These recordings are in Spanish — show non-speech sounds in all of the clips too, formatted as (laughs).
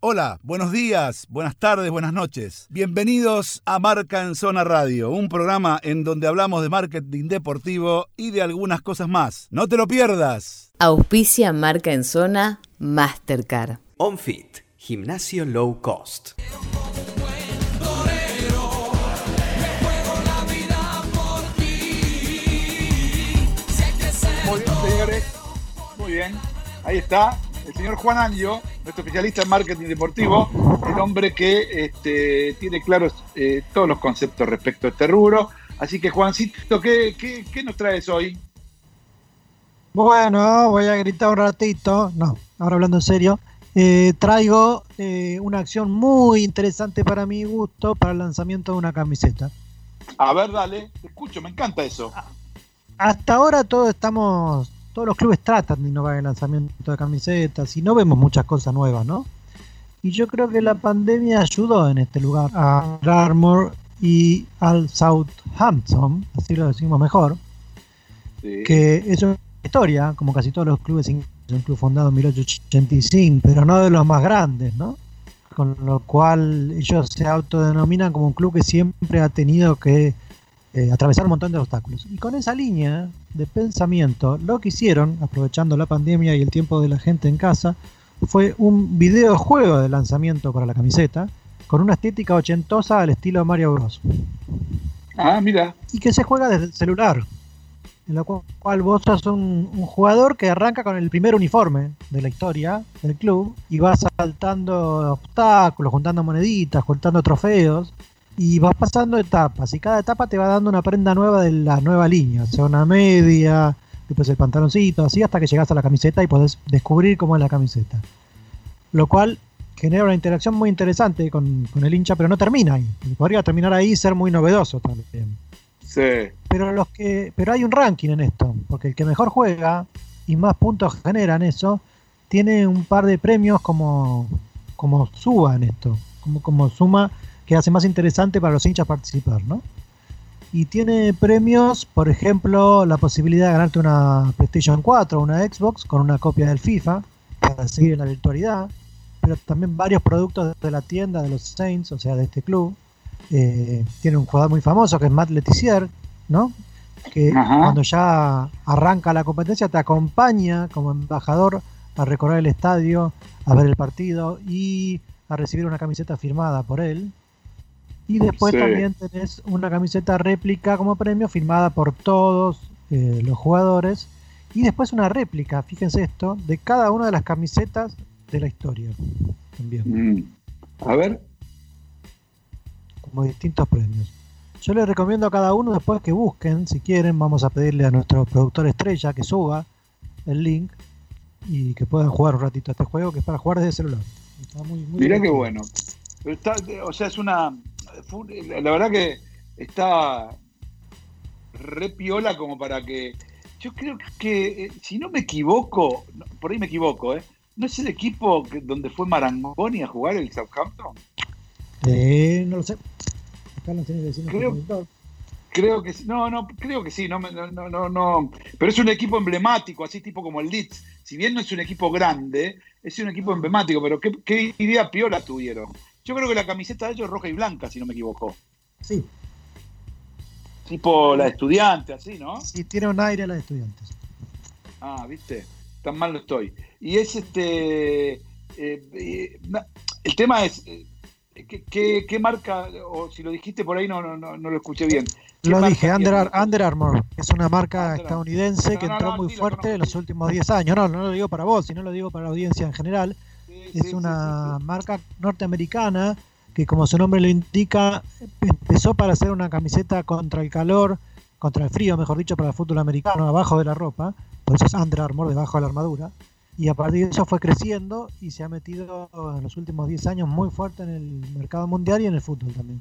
Hola, buenos días, buenas tardes, buenas noches. Bienvenidos a Marca en Zona Radio, un programa en donde hablamos de marketing deportivo y de algunas cosas más. No te lo pierdas. Auspicia Marca en Zona Mastercard. OnFit, gimnasio low cost. Muy bien, señores. Muy bien. Ahí está el señor Juan Anjo, nuestro especialista en marketing deportivo, el hombre que este, tiene claros eh, todos los conceptos respecto a este rubro. Así que, Juancito, ¿qué, qué, qué nos traes hoy? Bueno, voy a gritar un ratito. No, ahora hablando en serio. Eh, traigo eh, una acción muy interesante para mi gusto para el lanzamiento de una camiseta. A ver, dale, te escucho, me encanta eso. Hasta ahora todos estamos, todos los clubes tratan de innovar el lanzamiento de camisetas y no vemos muchas cosas nuevas, ¿no? Y yo creo que la pandemia ayudó en este lugar a Armour y al Southampton, así lo decimos mejor, Sí. que es una historia, como casi todos los clubes ingleses, un club fundado en 1885, pero no de los más grandes, ¿no? Con lo cual ellos se autodenominan como un club que siempre ha tenido que eh, atravesar un montón de obstáculos. Y con esa línea de pensamiento, lo que hicieron, aprovechando la pandemia y el tiempo de la gente en casa, fue un videojuego de lanzamiento para la camiseta, con una estética ochentosa al estilo Mario Bros. Ah, mira. y que se juega desde el celular. En la cu- cual vos sos un, un jugador que arranca con el primer uniforme de la historia del club y vas saltando obstáculos, juntando moneditas, juntando trofeos y vas pasando etapas y cada etapa te va dando una prenda nueva de la nueva línea, o sea, una media, después el pantaloncito, así hasta que llegas a la camiseta y podés descubrir cómo es la camiseta. Lo cual genera una interacción muy interesante con, con el hincha, pero no termina ahí. Podría terminar ahí y ser muy novedoso también. Sí. Pero los que, pero hay un ranking en esto, porque el que mejor juega y más puntos genera en eso, tiene un par de premios como, como suba en esto, como, como suma que hace más interesante para los hinchas participar, ¿no? Y tiene premios, por ejemplo, la posibilidad de ganarte una PlayStation 4 o una Xbox con una copia del FIFA para seguir en la virtualidad, pero también varios productos de la tienda de los Saints, o sea, de este club. Eh, tiene un jugador muy famoso que es Matt Letizier, ¿no? Que Ajá. cuando ya arranca la competencia te acompaña como embajador a recorrer el estadio, a ver el partido y a recibir una camiseta firmada por él. Y después Sí. también tenés una camiseta réplica como premio firmada por todos eh, los jugadores. Y después una réplica, fíjense esto, de cada una de las camisetas de la historia. También Mm. A ver. como distintos premios. Yo les recomiendo a cada uno después que busquen, si quieren, vamos a pedirle a nuestro productor estrella que suba el link y que puedan jugar un ratito a este juego que es para jugar desde celular. Está muy, muy Mirá qué bueno. Está, o sea, es una. La verdad que está re piola como para que. Yo creo que, eh, si no me equivoco, no, por ahí me equivoco, ¿eh? ¿No es el equipo que- donde fue Marangoni a jugar el Southampton? Eh, no lo sé. Acá nuestro Creo-. Creo que sí. No, no, creo que sí. No, no, no, no, no. Pero es un equipo emblemático, así tipo como el Leeds. Si bien no es un equipo grande, es un equipo emblemático. Pero qué, qué idea piola tuvieron. Yo creo que la camiseta de ellos es roja y blanca, si no me equivoco. Sí, Tipo la de estudiante, así, ¿no? sí, tiene un aire a los estudiantes. Ah, viste, tan mal no estoy. Y es este. eh, eh, el tema es. eh, ¿qué, qué, qué marca? O si lo dijiste por ahí, no, no, no, no lo escuché bien. ¿Qué Lo dije, Under, Under Armour, es una marca Under estadounidense que entró no, muy fuerte en los últimos 10 años. No, no lo digo para vos, sino lo digo para la audiencia en general. Es una marca norteamericana que, como su nombre lo indica, empezó para hacer una camiseta contra el calor, contra el frío, mejor dicho, para el fútbol americano, abajo de la ropa. Por eso es Under Armour, debajo de la armadura. Y a partir de eso fue creciendo y se ha metido en los últimos 10 años muy fuerte en el mercado mundial y en el fútbol también.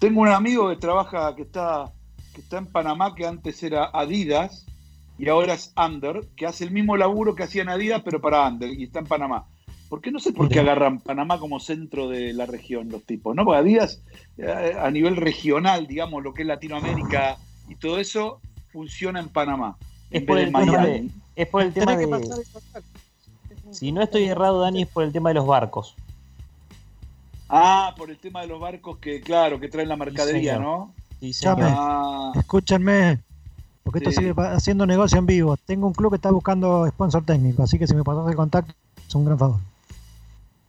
Tengo un amigo que trabaja, que está, que está en Panamá, que antes era Adidas y ahora es Under, que hace el mismo laburo que hacían Adidas, pero para Under, y está en Panamá. Porque no sé por qué agarran Panamá como centro de la región los tipos, ¿no? Porque Adidas, eh, a nivel regional, digamos, lo que es Latinoamérica y todo eso, funciona en Panamá. Es en por el de tema Miami. de- Es por el tema de. pasar el contacto. Si no estoy errado, Dani, es por el tema de los barcos. Ah, por el tema de los barcos que, claro, que traen la mercadería. ¿no? Sí. Ah, Escúchenme, porque esto sigue haciendo negocio en vivo. Tengo un club que está buscando sponsor técnico, así que si me pasas el contacto, es un gran favor.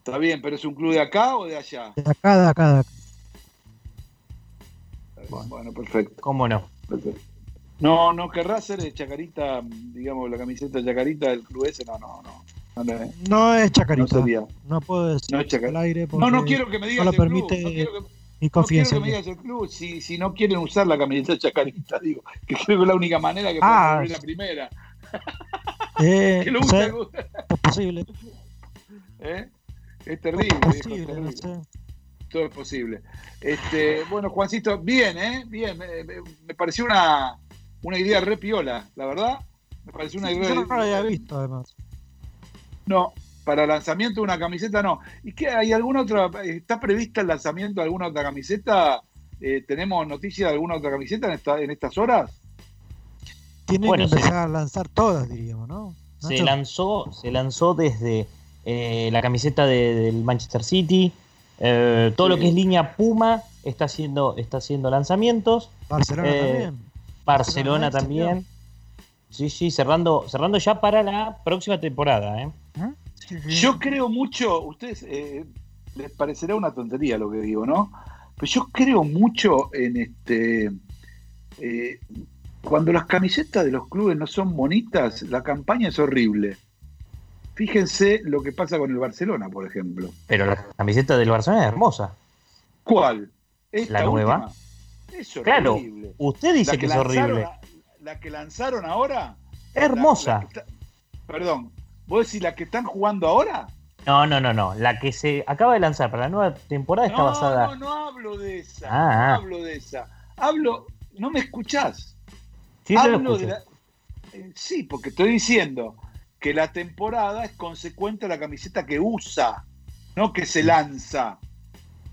Está bien, pero ¿es un club de acá o de allá? De acá, de acá, de acá. Bueno, perfecto. ¿Cómo no? perfecto. No, no querrá ser de Chacarita, digamos, la camiseta de Chacarita del club ese, no, no, no. No, no, No es no chacarita. No, sería. puedo decir No es Chacarita. al aire No, no quiero que me digas no lo el club, no quiero que- No quiero que me digas el club si, si no quieren usar la camiseta de (laughs) Chacarita, digo, que creo que es la única manera que Ah, pueden la primera. Eh, (laughs) Que lo usen, es posible. (laughs) ¿eh? Es terrible, Es viejo, es posible, no terrible. sé. Todo es posible. Este, bueno, Juancito, bien, ¿eh? Bien, me, me- me pareció una, una idea re piola, la verdad. Me pareció una idea. Yo no lo había visto, además. No, para lanzamiento de una camiseta no. ¿Y qué hay alguna otra? ¿Está prevista el lanzamiento de alguna otra camiseta? Eh, ¿Tenemos noticia de alguna otra camiseta en, esta, en estas horas? Tienen Bueno, que sí. empezar a lanzar todas, diríamos, ¿no? Se lanzó, se lanzó desde eh, la camiseta de- del Manchester City, eh, todo lo que es línea Puma está haciendo, está haciendo lanzamientos, Barcelona eh, también. Barcelona Barcelona, también. Sí, sí, cerrando, cerrando ya para la próxima temporada, ¿eh? Sí, sí. Yo creo mucho, ustedes eh, les parecerá una tontería lo que digo, ¿no? Pero yo creo mucho en este. eh, cuando las camisetas de los clubes no son bonitas, la campaña es horrible. Fíjense lo que pasa con el Barcelona, por ejemplo. Pero la camiseta del Barcelona es hermosa. ¿Cuál? ¿Esta La nueva. última? Es Claro, horrible. Usted dice que, es horrible. La, que lanzaron ahora. Es hermosa. la- la está- perdón, ¿vos decís la que están jugando ahora? No, no, no, no. La que se acaba de lanzar para la nueva temporada está no, basada. no, no hablo de esa. Ah, no ah. hablo de esa. Hablo, no me escuchás. Sí, yo lo hablo de la- eh, sí, porque estoy diciendo que la temporada es consecuente a la camiseta que usa, no que se lanza.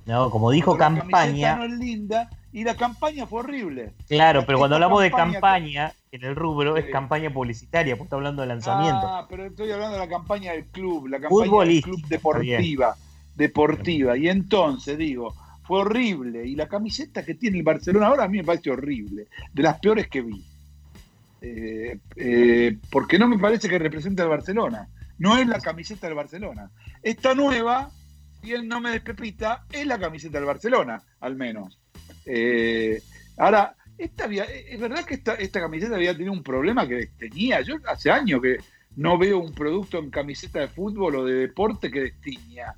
No, como dijo Porque La camiseta campaña. no es linda y la campaña fue horrible. Claro, pero cuando hablamos de campaña- campaña, en el rubro es campaña publicitaria, pues está hablando de lanzamiento. Ah, pero estoy hablando de la campaña del club, la campaña del club deportiva, deportiva. Y entonces digo, fue horrible. Y la camiseta que tiene el Barcelona ahora a mí me parece horrible, de las peores que vi. Eh, eh, porque no me parece que represente al Barcelona. No es la camiseta del Barcelona. Esta nueva, si él no me despepita, es la camiseta del Barcelona, al menos. Eh, ahora, esta es verdad que esta, esta camiseta había tenido un problema que tenía. Yo hace años que no veo un producto en camiseta de fútbol o de deporte que destiña.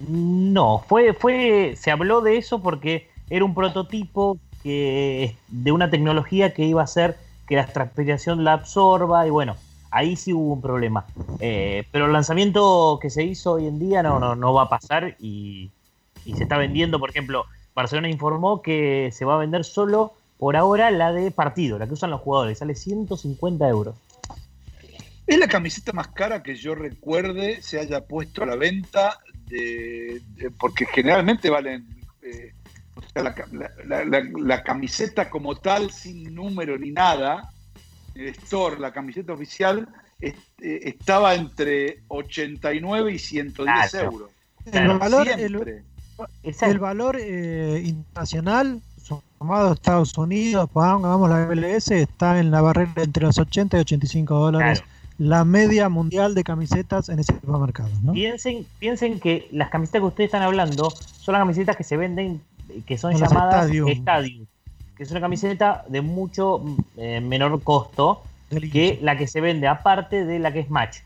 No, fue, fue, se habló de eso porque era un prototipo que de una tecnología que iba a hacer que la transpiración la absorba y bueno, ahí sí hubo un problema. Eh, pero el lanzamiento que se hizo hoy en día no, no, no va a pasar y, se está vendiendo, por ejemplo, Barcelona informó que se va a vender solo por ahora la de partido, la que usan los jugadores, sale 150 euros. Es la camiseta más cara que yo recuerde se haya puesto a la venta, de, porque generalmente valen. eh, la, la- la- la- camiseta como tal, sin número ni nada, el store, la camiseta oficial, est- eh, estaba entre 89 y 110 Claro. euros. Claro, el valor, el, valor eh, internacional sumado a Estados Unidos, pongamos la MLS, está en la barrera entre los 80 y 85 dólares. Claro. La media mundial de camisetas en ese supermercado, ¿no? Piensen, piensen que las camisetas que ustedes están hablando son las camisetas que se venden, que son llamadas Stadium. Stadium, que es una camiseta de mucho eh, menor costo que la que se vende aparte de la que es Match.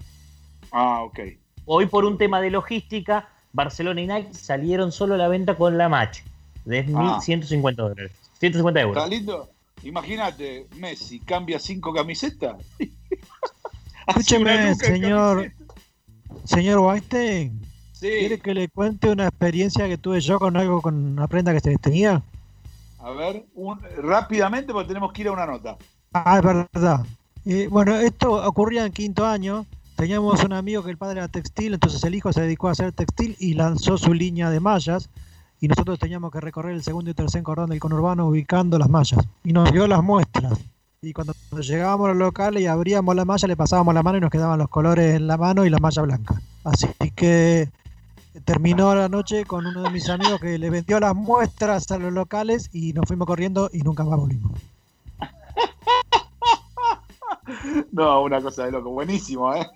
Ah, ok. Hoy por un tema de logística, Barcelona y Nike salieron solo a la venta con la Match, de Ah. 1.150 dólares, 150 euros. ¿Está lindo? Imagínate, Messi cambia cinco camisetas. (laughs) Escúcheme, señor, camiseta. señor Weinstein, Sí. ¿quiere que le cuente una experiencia que tuve yo con algo, con una prenda que se tenía? A ver, un- rápidamente porque tenemos que ir a una nota. Ah, es verdad. Eh, bueno, esto ocurría en quinto año. Teníamos un amigo que el padre era textil, entonces el hijo se dedicó a hacer textil y lanzó su línea de mallas. Y nosotros teníamos que recorrer el segundo y tercer cordón del conurbano ubicando las mallas. Y nos dio las muestras. Y cuando llegábamos a los locales y abríamos la malla, le pasábamos la mano y nos quedaban los colores en la mano y la malla blanca. Así que terminó la noche con uno de mis amigos que le vendió las muestras a los locales y nos fuimos corriendo y nunca más volvimos. (laughs) No, una cosa de loco, buenísimo, ¿eh?